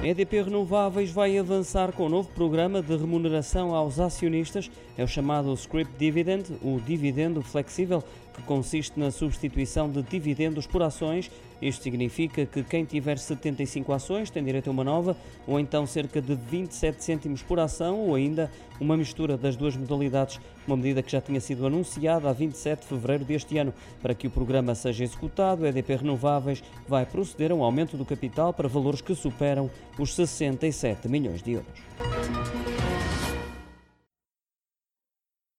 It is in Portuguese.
A EDP Renováveis vai avançar com o um novo programa de remuneração aos acionistas, é o chamado Script Dividend, o dividendo flexível, que consiste na substituição de dividendos por ações. Isto significa que quem tiver 75 ações tem direito a uma nova, ou então cerca de 27 cêntimos por ação, ou ainda uma mistura das duas modalidades, uma medida que já tinha sido anunciada a 27 de fevereiro deste ano. Para que o programa seja executado, a EDP Renováveis vai proceder a um aumento do capital para valores que superam os 67 milhões de euros.